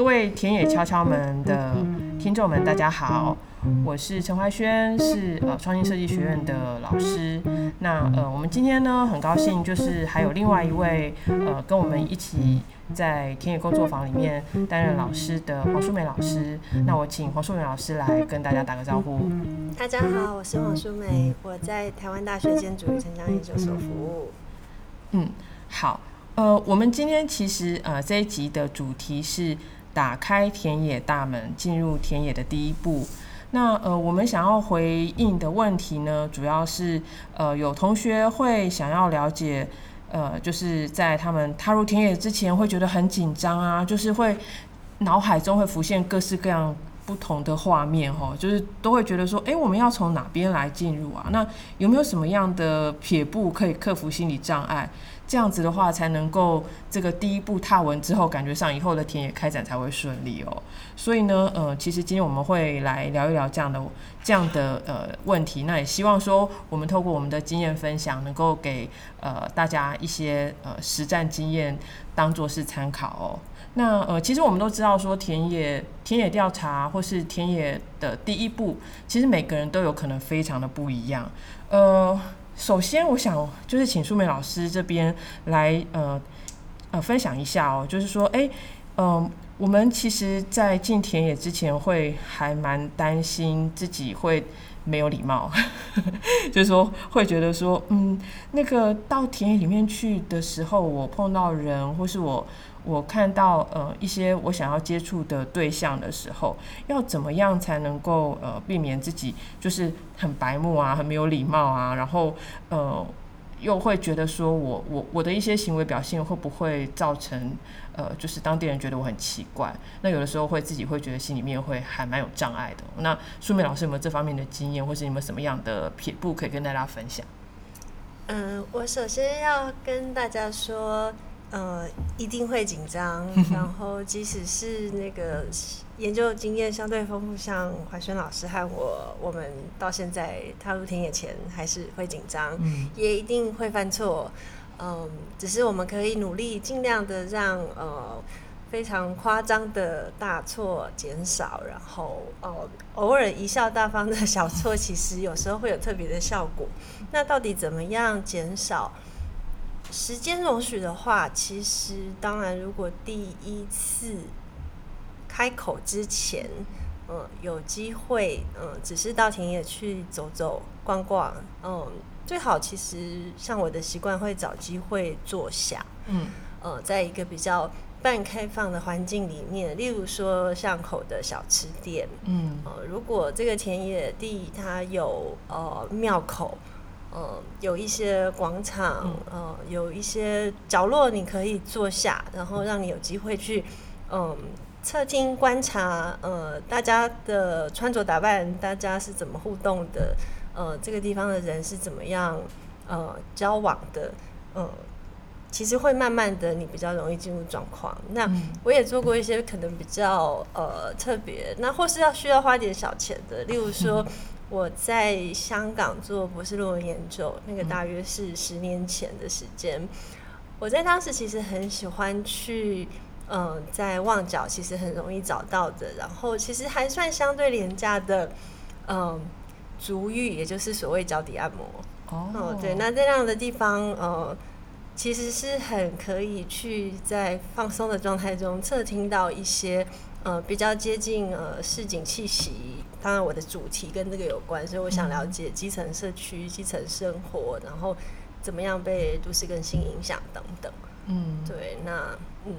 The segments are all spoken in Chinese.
各位田野敲敲门的听众们，大家好，我是陈怀轩，是呃创新设计学院的老师。那呃，我们今天呢，很高兴就是还有另外一位呃跟我们一起在田野工作坊里面担任老师的黄淑美老师。那我请黄淑美老师来跟大家打个招呼。大家好，我是黄淑美，我在台湾大学建筑与城乡研究所服务。嗯，好，呃，我们今天其实呃这一集的主题是。打开田野大门，进入田野的第一步。那呃，我们想要回应的问题呢，主要是呃，有同学会想要了解，呃，就是在他们踏入田野之前，会觉得很紧张啊，就是会脑海中会浮现各式各样不同的画面哈，就是都会觉得说，哎，我们要从哪边来进入啊？那有没有什么样的撇步可以克服心理障碍？这样子的话，才能够这个第一步踏稳之后，感觉上以后的田野开展才会顺利哦。所以呢，呃，其实今天我们会来聊一聊这样的这样的呃问题。那也希望说，我们透过我们的经验分享，能够给呃大家一些呃实战经验，当做是参考哦。那呃，其实我们都知道说，田野田野调查或是田野的第一步，其实每个人都有可能非常的不一样，呃。首先，我想就是请淑美老师这边来呃呃分享一下哦，就是说，哎，嗯，我们其实，在进田野之前，会还蛮担心自己会没有礼貌，就是说会觉得说，嗯，那个到田野里面去的时候，我碰到人或是我。我看到呃一些我想要接触的对象的时候，要怎么样才能够呃避免自己就是很白目啊，很没有礼貌啊，然后呃又会觉得说我我我的一些行为表现会不会造成呃就是当地人觉得我很奇怪？那有的时候会自己会觉得心里面会还蛮有障碍的。那舒美老师有没有这方面的经验，或是有没有什么样的撇步可以跟大家分享？嗯，我首先要跟大家说。呃，一定会紧张。然后，即使是那个研究经验相对丰富，像怀轩老师和我，我们到现在踏入田野前还是会紧张，也一定会犯错。嗯，只是我们可以努力，尽量的让呃非常夸张的大错减少，然后呃偶尔贻笑大方的小错，其实有时候会有特别的效果。那到底怎么样减少？时间容许的话，其实当然，如果第一次开口之前，嗯，有机会，嗯，只是到田野去走走逛逛，嗯，最好其实像我的习惯，会找机会坐下，嗯，呃，在一个比较半开放的环境里面，例如说巷口的小吃店，嗯，呃，如果这个田野地它有呃庙口。嗯，有一些广场，呃，有一些角落你可以坐下，然后让你有机会去，嗯，侧听观察，呃，大家的穿着打扮，大家是怎么互动的，呃，这个地方的人是怎么样，呃，交往的，嗯，其实会慢慢的，你比较容易进入状况。那我也做过一些可能比较呃特别，那或是要需要花点小钱的，例如说。我在香港做博士论文研究，那个大约是十年前的时间。我在当时其实很喜欢去，嗯，在旺角其实很容易找到的，然后其实还算相对廉价的，嗯，足浴，也就是所谓脚底按摩。哦，对，那这样的地方，呃，其实是很可以去在放松的状态中侧听到一些。呃，比较接近呃市井气息。当然，我的主题跟这个有关，所以我想了解基层社区、基层生活，然后怎么样被都市更新影响等等。嗯，对。那嗯，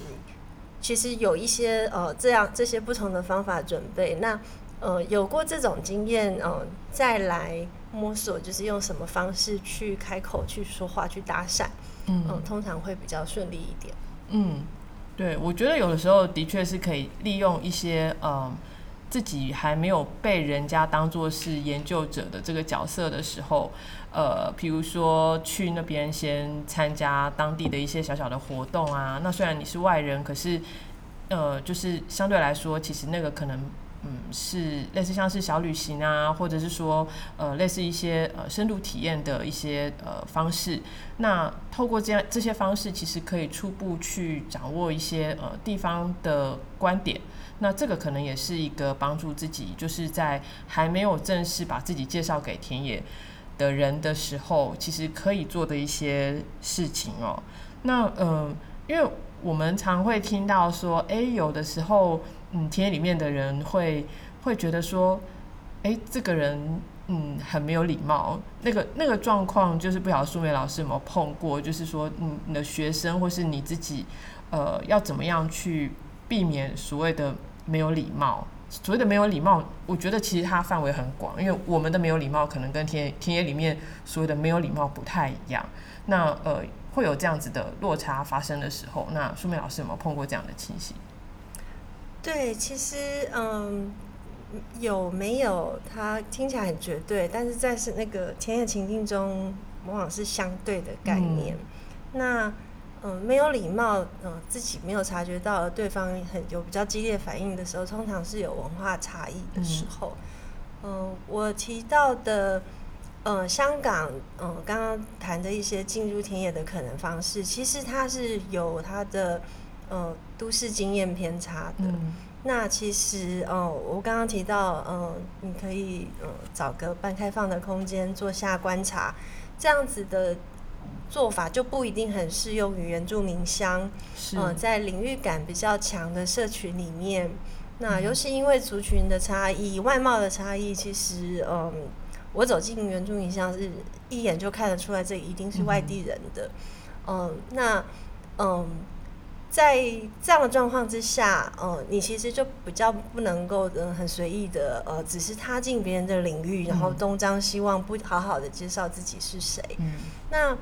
其实有一些呃这样这些不同的方法准备。那呃有过这种经验，嗯，再来摸索，就是用什么方式去开口去说话、去搭讪，嗯，通常会比较顺利一点。嗯。对，我觉得有的时候的确是可以利用一些嗯，自己还没有被人家当做是研究者的这个角色的时候，呃，比如说去那边先参加当地的一些小小的活动啊。那虽然你是外人，可是呃，就是相对来说，其实那个可能嗯，是类似像是小旅行啊，或者是说呃类似一些呃深度体验的一些呃方式。那透过这样这些方式，其实可以初步去掌握一些呃地方的观点。那这个可能也是一个帮助自己，就是在还没有正式把自己介绍给田野的人的时候，其实可以做的一些事情哦。那嗯，因为我们常会听到说，哎，有的时候。嗯，田野里面的人会会觉得说，哎，这个人嗯很没有礼貌。那个那个状况就是不晓得苏梅老师有没有碰过，就是说，嗯，你的学生或是你自己，呃，要怎么样去避免所谓的没有礼貌？所谓的没有礼貌，我觉得其实它范围很广，因为我们的没有礼貌可能跟田田野里面所谓的没有礼貌不太一样。那呃，会有这样子的落差发生的时候，那苏美老师有没有碰过这样的情形？对，其实嗯，有没有它听起来很绝对，但是在是那个田野情境中，往往是相对的概念。那嗯，没有礼貌，嗯，自己没有察觉到对方很有比较激烈反应的时候，通常是有文化差异的时候。嗯，我提到的，呃，香港，嗯，刚刚谈的一些进入田野的可能方式，其实它是有它的。呃，都市经验偏差的，那其实，呃，我刚刚提到，嗯，你可以嗯找个半开放的空间坐下观察，这样子的做法就不一定很适用于原住民乡。呃，在领域感比较强的社群里面，那尤其因为族群的差异、外貌的差异，其实，嗯，我走进原住民乡是一眼就看得出来，这一定是外地人的。嗯，那，嗯。在这样的状况之下，呃，你其实就比较不能够嗯很随意的呃，只是踏进别人的领域，然后东张西望，不好好的介绍自己是谁。嗯，那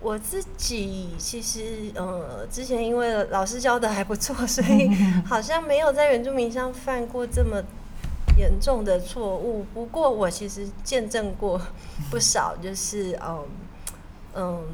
我自己其实呃，之前因为老师教的还不错，所以 好像没有在原住民上犯过这么严重的错误。不过我其实见证过不少，就是嗯嗯。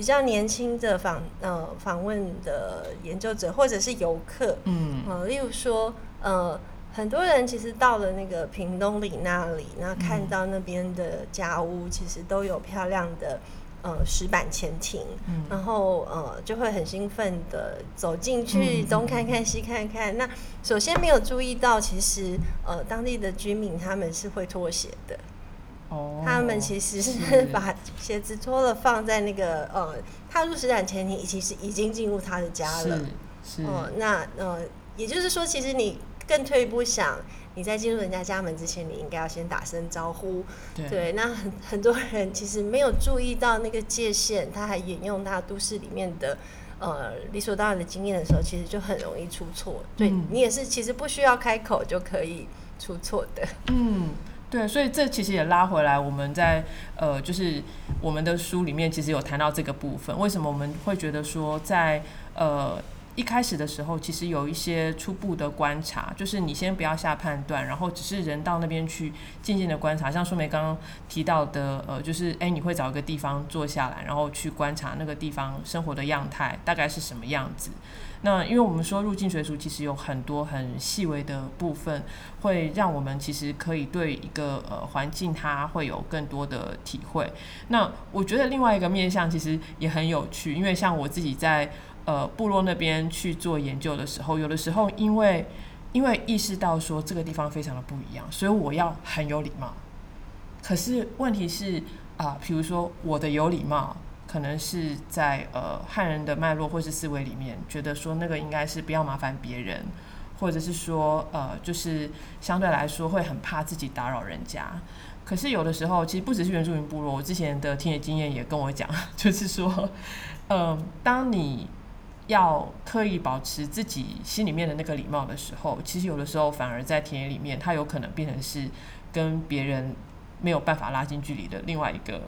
比较年轻的访呃访问的研究者或者是游客，嗯，呃，例如说，呃，很多人其实到了那个屏东里那里，那看到那边的家屋，其实都有漂亮的呃石板前庭，然后呃就会很兴奋的走进去东看看西看看。那首先没有注意到，其实呃当地的居民他们是会脱鞋的。他们其实是把鞋子脱了放在那个呃踏入石展前庭，其实已经进入他的家了。是，哦，那呃，也就是说，其实你更退一步想，你在进入人家家门之前，你应该要先打声招呼。对，那很很多人其实没有注意到那个界限，他还引用他都市里面的呃理所当然的经验的时候，其实就很容易出错。对你也是，其实不需要开口就可以出错的。嗯。对，所以这其实也拉回来，我们在呃，就是我们的书里面其实有谈到这个部分。为什么我们会觉得说，在呃一开始的时候，其实有一些初步的观察，就是你先不要下判断，然后只是人到那边去静静的观察。像舒梅刚刚提到的，呃，就是哎，你会找一个地方坐下来，然后去观察那个地方生活的样态大概是什么样子。那因为我们说入境水族其实有很多很细微的部分，会让我们其实可以对一个呃环境它会有更多的体会。那我觉得另外一个面向其实也很有趣，因为像我自己在呃部落那边去做研究的时候，有的时候因为因为意识到说这个地方非常的不一样，所以我要很有礼貌。可是问题是啊，比如说我的有礼貌。可能是在呃汉人的脉络或是思维里面，觉得说那个应该是不要麻烦别人，或者是说呃就是相对来说会很怕自己打扰人家。可是有的时候，其实不只是原住民部落，我之前的田野经验也跟我讲，就是说，嗯，当你要刻意保持自己心里面的那个礼貌的时候，其实有的时候反而在田野里面，它有可能变成是跟别人没有办法拉近距离的另外一个。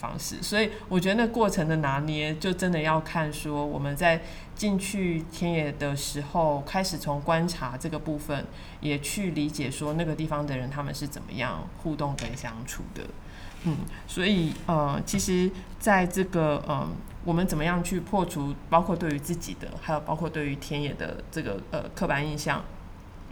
方式，所以我觉得那过程的拿捏，就真的要看说我们在进去田野的时候，开始从观察这个部分，也去理解说那个地方的人他们是怎么样互动跟相处的。嗯，所以呃，其实在这个嗯，我们怎么样去破除，包括对于自己的，还有包括对于田野的这个呃刻板印象。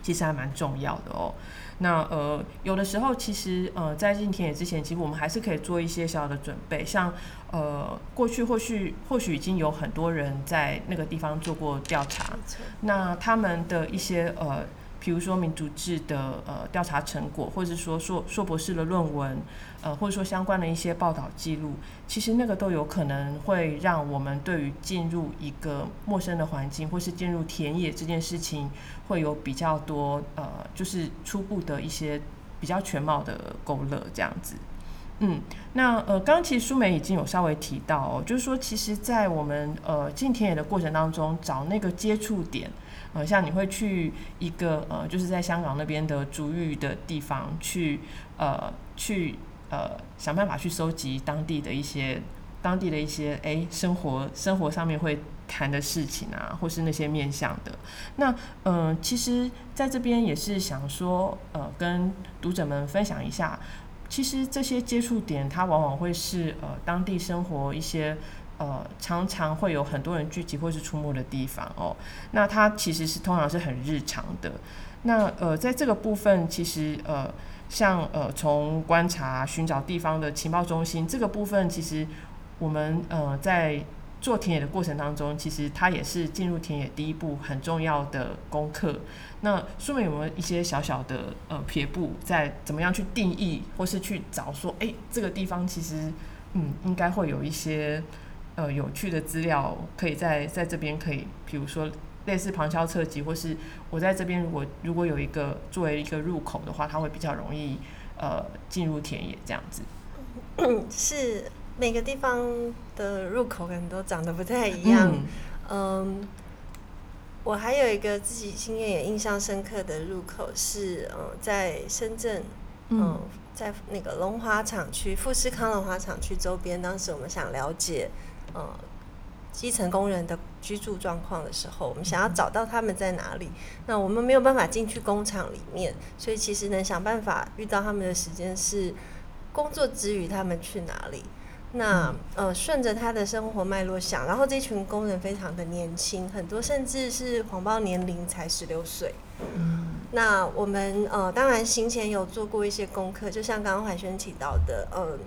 其实还蛮重要的哦。那呃，有的时候其实呃，在进田野之前，其实我们还是可以做一些小小的准备，像呃，过去或许或许已经有很多人在那个地方做过调查，那他们的一些呃。比如说民主制的呃调查成果，或者说硕硕博士的论文，呃或者说相关的一些报道记录，其实那个都有可能会让我们对于进入一个陌生的环境，或是进入田野这件事情，会有比较多呃就是初步的一些比较全貌的勾勒这样子。嗯，那呃刚刚其实苏梅已经有稍微提到哦，就是说其实在我们呃进田野的过程当中，找那个接触点。呃，像你会去一个呃，就是在香港那边的足浴的地方去，呃，去呃想办法去收集当地的一些当地的一些哎生活生活上面会谈的事情啊，或是那些面向的。那嗯，其实在这边也是想说，呃，跟读者们分享一下，其实这些接触点它往往会是呃当地生活一些。呃，常常会有很多人聚集或是出没的地方哦。那它其实是通常是很日常的。那呃，在这个部分，其实呃，像呃，从观察、寻找地方的情报中心这个部分，其实我们呃在做田野的过程当中，其实它也是进入田野第一步很重要的功课。那说明有没有一些小小的呃撇步，在怎么样去定义或是去找说，哎，这个地方其实嗯，应该会有一些。呃，有趣的资料可以在在这边可以，比如说类似旁敲侧击，或是我在这边如果如果有一个作为一个入口的话，它会比较容易呃进入田野这样子。是每个地方的入口可能都长得不太一样。嗯，我还有一个自己经验也印象深刻的入口是，嗯，在深圳，嗯，在那个龙华厂区富士康龙华厂区周边，当时我们想了解。嗯，基层工人的居住状况的时候，我们想要找到他们在哪里。那我们没有办法进去工厂里面，所以其实能想办法遇到他们的时间是工作之余他们去哪里。那呃，顺着他的生活脉络想，然后这群工人非常的年轻，很多甚至是谎报年龄才十六岁。嗯，那我们呃，当然行前有做过一些功课，就像刚刚怀轩提到的，呃。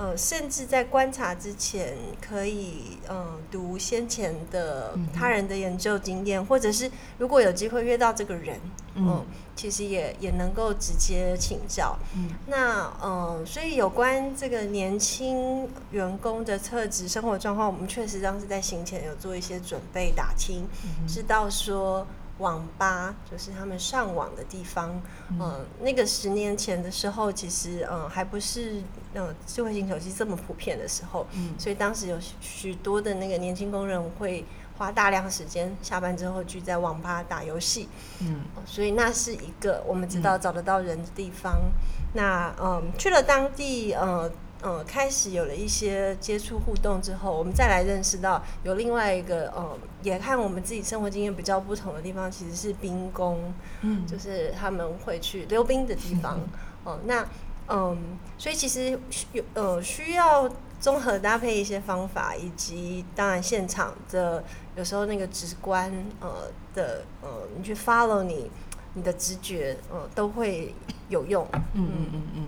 呃，甚至在观察之前，可以嗯读先前的他人的研究经验，或者是如果有机会约到这个人，嗯，其实也也能够直接请教。嗯，那嗯，所以有关这个年轻员工的特质、生活状况，我们确实当时在行前有做一些准备打听，知道说。网吧就是他们上网的地方。嗯，那个十年前的时候，其实嗯还不是嗯智慧型手机这么普遍的时候。嗯，所以当时有许多的那个年轻工人会花大量时间下班之后聚在网吧打游戏。嗯，所以那是一个我们知道找得到人的地方。那嗯去了当地嗯。嗯，开始有了一些接触互动之后，我们再来认识到有另外一个，嗯，也看我们自己生活经验比较不同的地方，其实是兵工，嗯，就是他们会去溜冰的地方，哦，那，嗯，所以其实有，呃，需要综合搭配一些方法，以及当然现场的有时候那个直观，呃的，呃，你去 follow 你你的直觉，呃，都会有用，嗯嗯嗯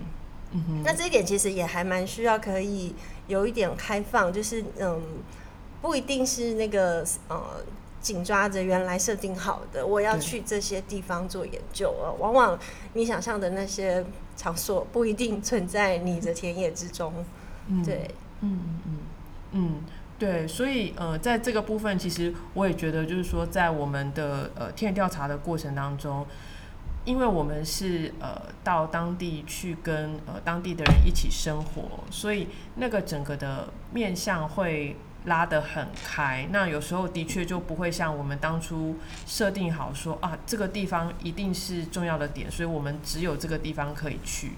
嗯。那这一点其实也还蛮需要，可以有一点开放，就是嗯，不一定是那个呃紧抓着原来设定好的，我要去这些地方做研究啊。往往你想象的那些场所不一定存在你的田野之中。对，嗯嗯嗯嗯，对，所以呃，在这个部分，其实我也觉得，就是说，在我们的呃田野调查的过程当中。因为我们是呃到当地去跟呃当地的人一起生活，所以那个整个的面向会拉得很开。那有时候的确就不会像我们当初设定好说啊，这个地方一定是重要的点，所以我们只有这个地方可以去。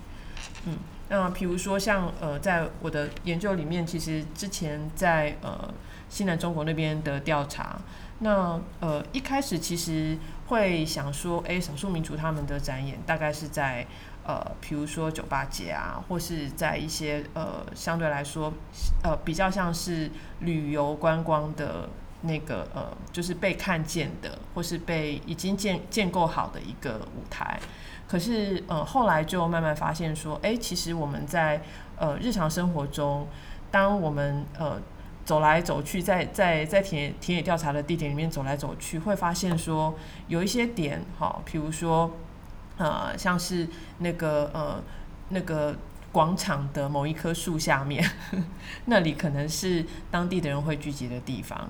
嗯，那比如说像呃在我的研究里面，其实之前在呃西南中国那边的调查。那呃一开始其实会想说，哎，少数民族他们的展演大概是在呃，比如说酒吧街啊，或是在一些呃相对来说呃比较像是旅游观光的那个呃，就是被看见的，或是被已经建建构好的一个舞台。可是呃，后来就慢慢发现说，哎，其实我们在呃日常生活中，当我们呃走来走去，在在在田田野调查的地点里面走来走去，会发现说有一些点，哈，比如说呃，像是那个呃那个。广场的某一棵树下面，那里可能是当地的人会聚集的地方。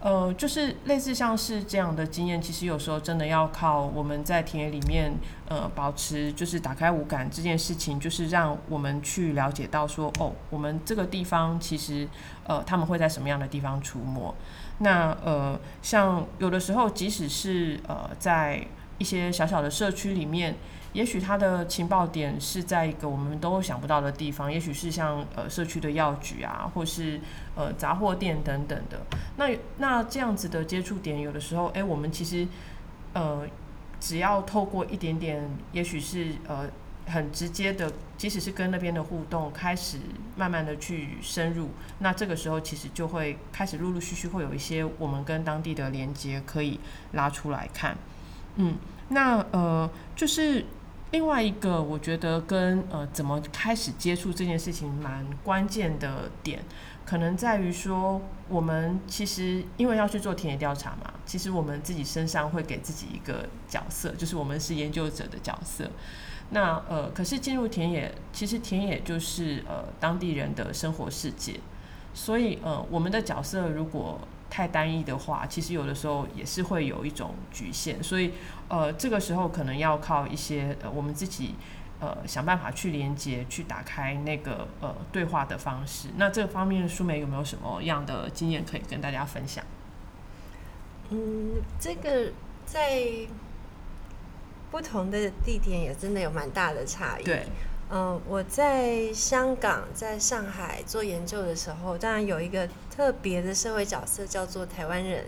呃，就是类似像是这样的经验，其实有时候真的要靠我们在田野里面，呃，保持就是打开五感这件事情，就是让我们去了解到说，哦，我们这个地方其实，呃，他们会在什么样的地方出没。那呃，像有的时候，即使是呃，在一些小小的社区里面。也许他的情报点是在一个我们都想不到的地方，也许是像呃社区的药局啊，或是呃杂货店等等的。那那这样子的接触点，有的时候，哎，我们其实呃只要透过一点点，也许是呃很直接的，即使是跟那边的互动，开始慢慢的去深入，那这个时候其实就会开始陆陆续续会有一些我们跟当地的连接可以拉出来看。嗯，那呃就是。另外一个，我觉得跟呃怎么开始接触这件事情蛮关键的点，可能在于说，我们其实因为要去做田野调查嘛，其实我们自己身上会给自己一个角色，就是我们是研究者的角色。那呃，可是进入田野，其实田野就是呃当地人的生活世界，所以呃我们的角色如果太单一的话，其实有的时候也是会有一种局限，所以呃，这个时候可能要靠一些呃我们自己呃想办法去连接、去打开那个呃对话的方式。那这个方面，舒梅有没有什么样的经验可以跟大家分享？嗯，这个在不同的地点也真的有蛮大的差异。对。嗯，我在香港、在上海做研究的时候，当然有一个特别的社会角色叫做台湾人。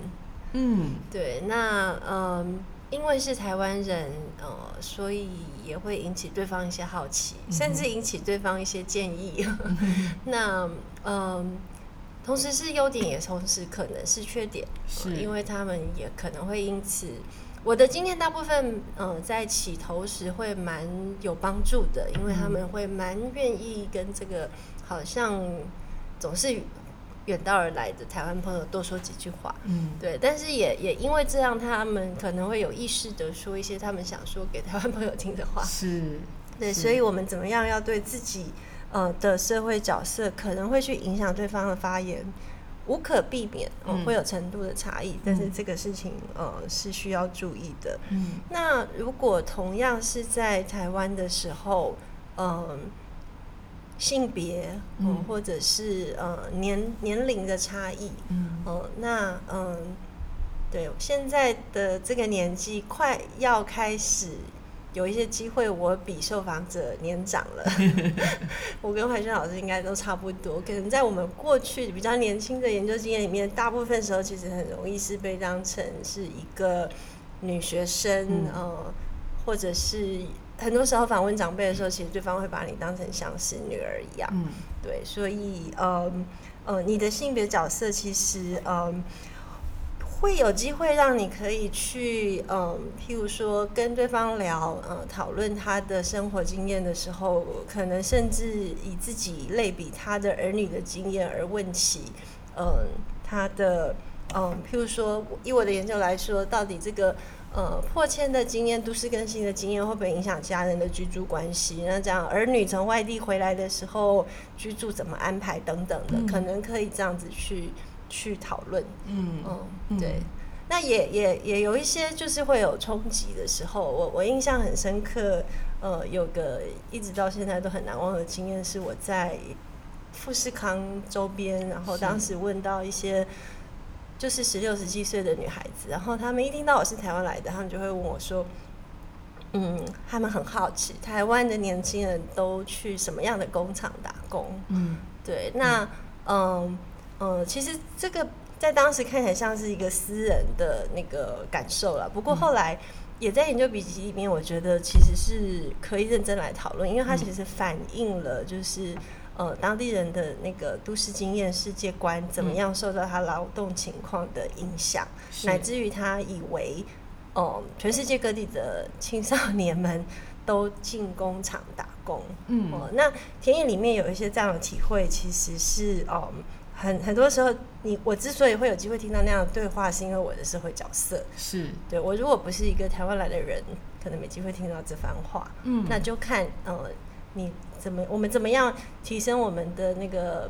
嗯，对，那嗯，因为是台湾人，呃，所以也会引起对方一些好奇，甚至引起对方一些建议。那嗯，同时是优点，也同时可能是缺点，是因为他们也可能会因此。我的经验大部分，嗯，在起头时会蛮有帮助的，因为他们会蛮愿意跟这个好像总是远道而来的台湾朋友多说几句话，嗯，对。但是也也因为这样，他们可能会有意识的说一些他们想说给台湾朋友听的话，是，对。所以我们怎么样要对自己呃的社会角色可能会去影响对方的发言。无可避免，嗯，会有程度的差异，但是这个事情，呃，是需要注意的。嗯，那如果同样是在台湾的时候，嗯，性别，嗯，或者是呃年年龄的差异，嗯，哦，那嗯，对，现在的这个年纪快要开始。有一些机会，我比受访者年长了。我跟怀轩老师应该都差不多。可能在我们过去比较年轻的研究经验里面，大部分时候其实很容易是被当成是一个女学生，呃，或者是很多时候访问长辈的时候，其实对方会把你当成像是女儿一样。嗯，对，所以，呃，呃，你的性别角色其实，嗯。会有机会让你可以去，嗯，譬如说跟对方聊，呃，讨论他的生活经验的时候，可能甚至以自己类比他的儿女的经验而问起，嗯，他的，嗯，譬如说以我的研究来说，到底这个，呃，破迁的经验、都市更新的经验会不会影响家人的居住关系？那这样儿女从外地回来的时候，居住怎么安排等等的，可能可以这样子去。去讨论，嗯嗯，对，那也也也有一些就是会有冲击的时候，我我印象很深刻，呃，有个一直到现在都很难忘的经验是我在富士康周边，然后当时问到一些就是十六十七岁的女孩子，然后他们一听到我是台湾来的，他们就会问我说，嗯，他们很好奇台湾的年轻人都去什么样的工厂打工，嗯，对，那嗯。嗯，其实这个在当时看起来像是一个私人的那个感受了。不过后来也在研究笔记里面，我觉得其实是可以认真来讨论，因为它其实反映了就是呃当地人的那个都市经验、世界观怎么样受到他劳动情况的影响，乃至于他以为，哦，全世界各地的青少年们都进工厂打工。嗯，哦，那田野里面有一些这样的体会，其实是哦。很很多时候，你我之所以会有机会听到那样的对话，是因为我的社会角色是对我如果不是一个台湾来的人，可能没机会听到这番话。嗯，那就看呃你怎么我们怎么样提升我们的那个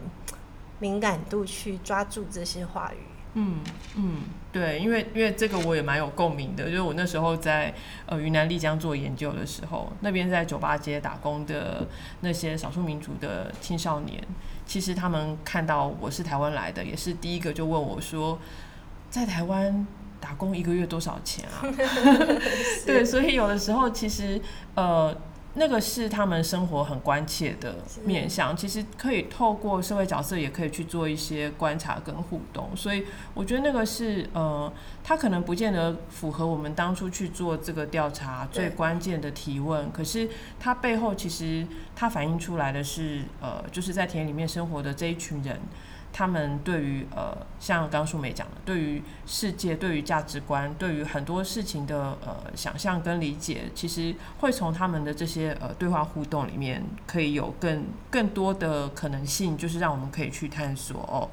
敏感度，去抓住这些话语。嗯嗯，对，因为因为这个我也蛮有共鸣的，就是我那时候在呃云南丽江做研究的时候，那边在酒吧街打工的那些少数民族的青少年。其实他们看到我是台湾来的，也是第一个就问我说，在台湾打工一个月多少钱啊？对，所以有的时候其实呃。那个是他们生活很关切的面向，其实可以透过社会角色也可以去做一些观察跟互动，所以我觉得那个是呃，他可能不见得符合我们当初去做这个调查最关键的提问，可是它背后其实它反映出来的是呃，就是在田里面生活的这一群人。他们对于呃，像刚淑梅讲的，对于世界、对于价值观、对于很多事情的呃想象跟理解，其实会从他们的这些呃对话互动里面，可以有更更多的可能性，就是让我们可以去探索哦。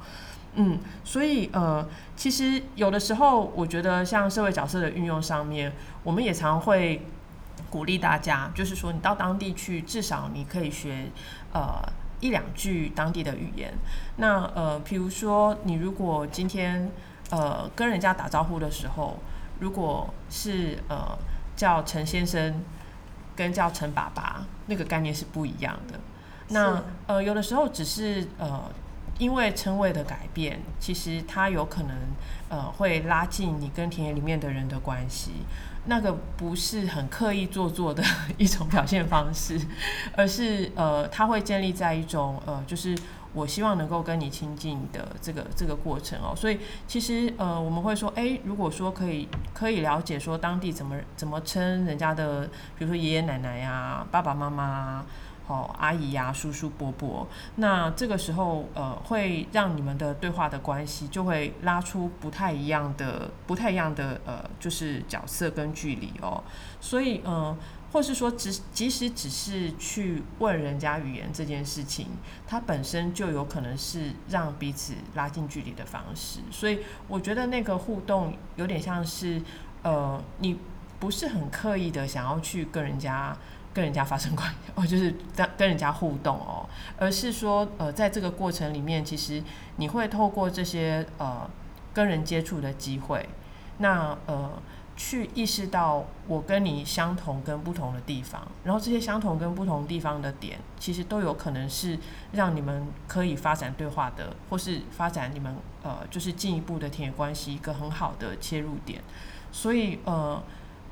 嗯，所以呃，其实有的时候，我觉得像社会角色的运用上面，我们也常会鼓励大家，就是说你到当地去，至少你可以学呃。一两句当地的语言，那呃，比如说你如果今天呃跟人家打招呼的时候，如果是呃叫陈先生跟叫陈爸爸，那个概念是不一样的。那呃有的时候只是呃因为称谓的改变，其实它有可能呃会拉近你跟田野里面的人的关系。那个不是很刻意做作的一种表现方式，而是呃，它会建立在一种呃，就是我希望能够跟你亲近的这个这个过程哦。所以其实呃，我们会说，哎，如果说可以可以了解说当地怎么怎么称人家的，比如说爷爷奶奶呀、爸爸妈妈。哦，阿姨呀，叔叔伯伯，那这个时候呃，会让你们的对话的关系就会拉出不太一样的、不太一样的呃，就是角色跟距离哦。所以嗯，或是说，只即使只是去问人家语言这件事情，它本身就有可能是让彼此拉近距离的方式。所以我觉得那个互动有点像是呃，你不是很刻意的想要去跟人家。跟人家发生关系哦，就是跟跟人家互动哦，而是说呃，在这个过程里面，其实你会透过这些呃跟人接触的机会，那呃去意识到我跟你相同跟不同的地方，然后这些相同跟不同地方的点，其实都有可能是让你们可以发展对话的，或是发展你们呃就是进一步的田野关系一个很好的切入点，所以呃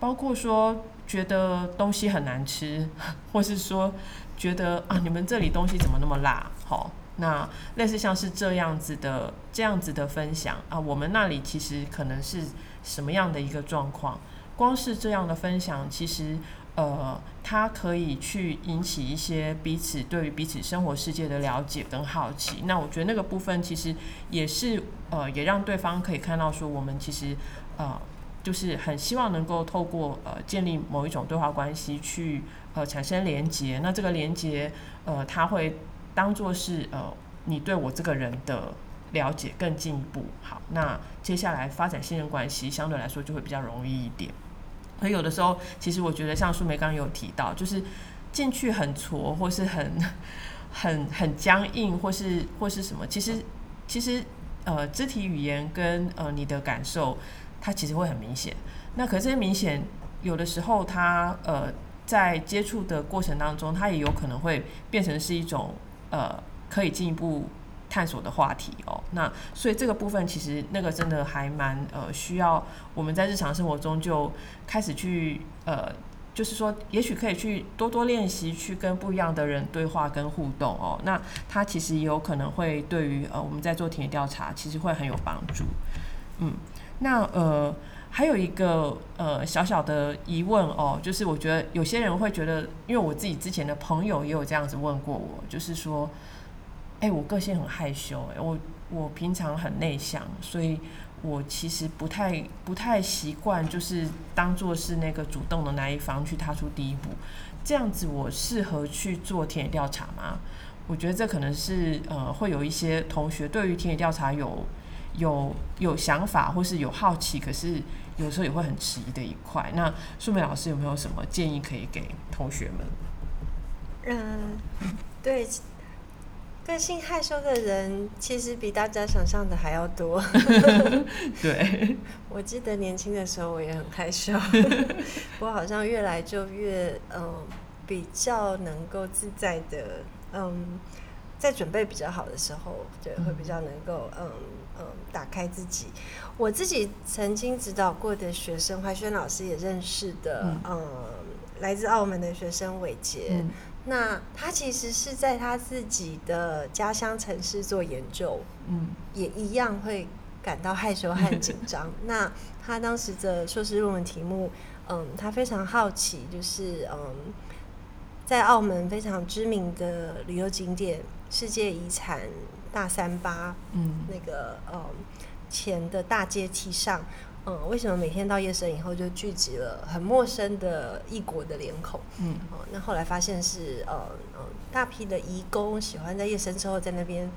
包括说。觉得东西很难吃，或是说觉得啊，你们这里东西怎么那么辣？好，那类似像是这样子的这样子的分享啊，我们那里其实可能是什么样的一个状况？光是这样的分享，其实呃，它可以去引起一些彼此对于彼此生活世界的了解跟好奇。那我觉得那个部分其实也是呃，也让对方可以看到说，我们其实呃。就是很希望能够透过呃建立某一种对话关系去呃产生连接，那这个连接呃它会当做是呃你对我这个人的了解更进一步。好，那接下来发展信任关系相对来说就会比较容易一点。所以有的时候其实我觉得像苏梅刚刚有提到，就是进去很挫或是很很很僵硬或是或是什么，其实其实呃肢体语言跟呃你的感受。它其实会很明显，那可是这些明显有的时候，它呃在接触的过程当中，它也有可能会变成是一种呃可以进一步探索的话题哦。那所以这个部分其实那个真的还蛮呃需要我们在日常生活中就开始去呃，就是说也许可以去多多练习，去跟不一样的人对话跟互动哦。那它其实也有可能会对于呃我们在做田野调查，其实会很有帮助，嗯。那呃，还有一个呃小小的疑问哦，就是我觉得有些人会觉得，因为我自己之前的朋友也有这样子问过我，就是说，哎，我个性很害羞，我我平常很内向，所以我其实不太不太习惯，就是当做是那个主动的那一方去踏出第一步。这样子，我适合去做田野调查吗？我觉得这可能是呃，会有一些同学对于田野调查有有有想法，或是有好奇，可是有时候也会很迟疑的一块。那素梅老师有没有什么建议可以给同学们？嗯，对，个性害羞的人其实比大家想象的还要多。对，我记得年轻的时候我也很害羞，我好像越来就越嗯比较能够自在的嗯，在准备比较好的时候，对，会比较能够嗯嗯打开自己。我自己曾经指导过的学生，怀轩老师也认识的，嗯，来自澳门的学生伟杰。那他其实是在他自己的家乡城市做研究，嗯，也一样会感到害羞和紧张。那他当时的硕士论文题目，嗯，他非常好奇，就是嗯，在澳门非常知名的旅游景点世界遗产大三八，嗯，那个呃前的大阶梯上。嗯，为什么每天到夜深以后就聚集了很陌生的异国的脸孔？嗯，哦，那后来发现是呃嗯大批的移工喜欢在夜深之后在那边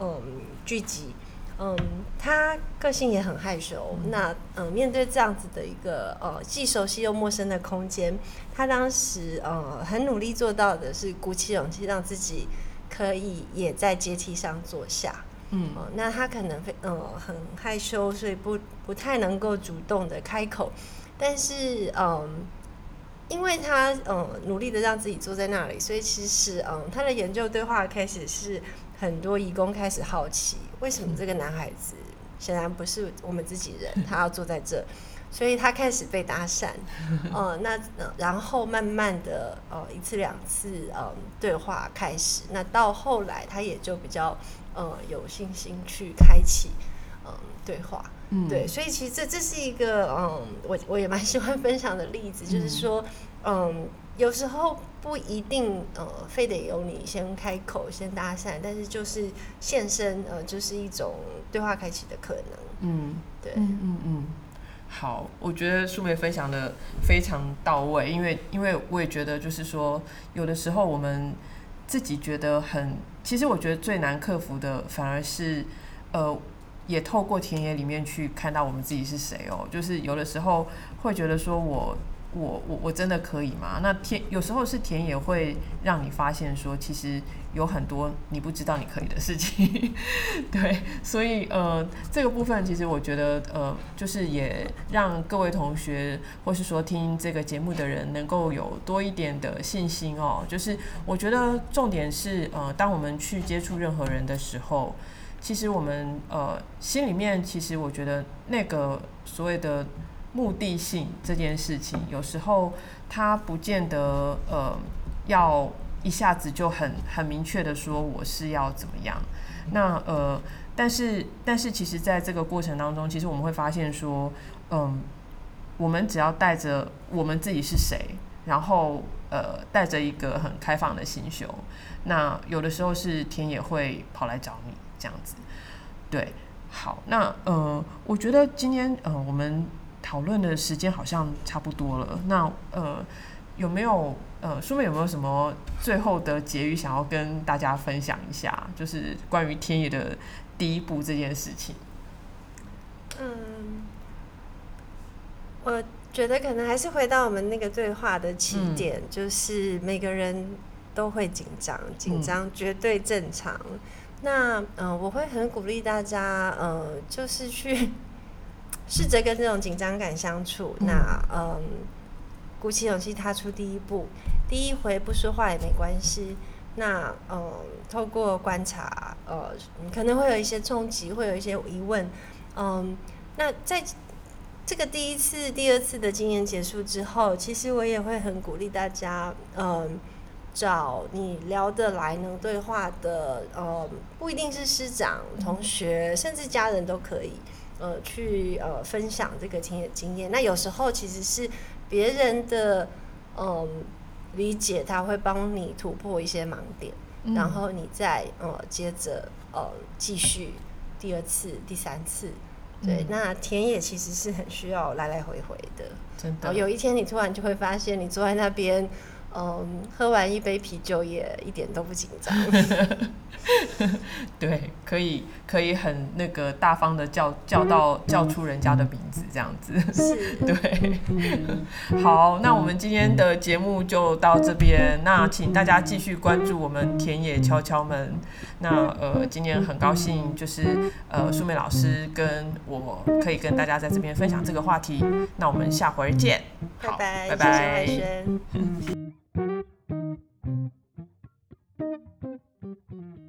嗯聚集。嗯，他个性也很害羞。那嗯面对这样子的一个呃既熟悉又陌生的空间，他当时呃很努力做到的是鼓起勇气让自己可以也在阶梯上坐下。嗯，哦，那他可能非呃很害羞，所以不不太能够主动的开口，但是嗯，因为他嗯努力的让自己坐在那里，所以其实嗯他的研究对话开始是很多义工开始好奇，为什么这个男孩子显然不是我们自己人，他要坐在这，所以他开始被搭讪，呃，那然后慢慢的呃一次两次呃对话开始，那到后来他也就比较。呃，有信心去开启嗯对话，嗯，对，所以其实这这是一个嗯，我我也蛮喜欢分享的例子，就是说，嗯，有时候不一定呃，非得由你先开口先搭讪，但是就是现身呃，就是一种对话开启的可能，嗯，对，嗯嗯嗯，好，我觉得素梅分享的非常到位，因为因为我也觉得就是说，有的时候我们自己觉得很。其实我觉得最难克服的，反而是，呃，也透过田野里面去看到我们自己是谁哦。就是有的时候会觉得说，我我我我真的可以吗？那田有时候是田野会让你发现说，其实有很多你不知道你可以的事情。对，所以呃，这个部分其实我觉得呃，就是也让各位同学或是说听这个节目的人能够有多一点的信心哦。就是我觉得重点是呃，当我们去接触任何人的时候。其实我们呃心里面，其实我觉得那个所谓的目的性这件事情，有时候它不见得呃要一下子就很很明确的说我是要怎么样。那呃，但是但是其实在这个过程当中，其实我们会发现说，嗯，我们只要带着我们自己是谁，然后呃带着一个很开放的心胸，那有的时候是天也会跑来找你。这样子，对，好，那呃，我觉得今天呃，我们讨论的时间好像差不多了。那呃，有没有呃，书妹有没有什么最后的结语想要跟大家分享一下？就是关于天野的第一步这件事情。嗯，我觉得可能还是回到我们那个对话的起点，就是每个人都会紧张，紧张绝对正常。那嗯，我会很鼓励大家，呃，就是去试着跟这种紧张感相处。那嗯，鼓起勇气踏出第一步，第一回不说话也没关系。那嗯，透过观察，呃，可能会有一些冲击，会有一些疑问。嗯，那在这个第一次、第二次的经验结束之后，其实我也会很鼓励大家，嗯。找你聊得来、能对话的，呃，不一定是师长、同学，甚至家人都可以，呃，去呃分享这个经验经验。那有时候其实是别人的，嗯，理解他会帮你突破一些盲点。嗯然后你再呃接着呃继续第二次、第三次。对，嗯那田野其实是很需要来来回回的。真的有一天你突然就会发现，你坐在那边，嗯，喝完一杯啤酒也一点都不紧张。对，可以可以很那个大方的叫叫到叫出人家的名字这样子。是，对，好，那我们今天的节目就到这边。那请大家继续关注我们田野敲敲门。那呃，今天很高兴，就是呃，素美老师跟我可以跟大家在这边分享这个话题。那我们下回见。好，拜拜，拜拜谢谢慧轩。Thank you.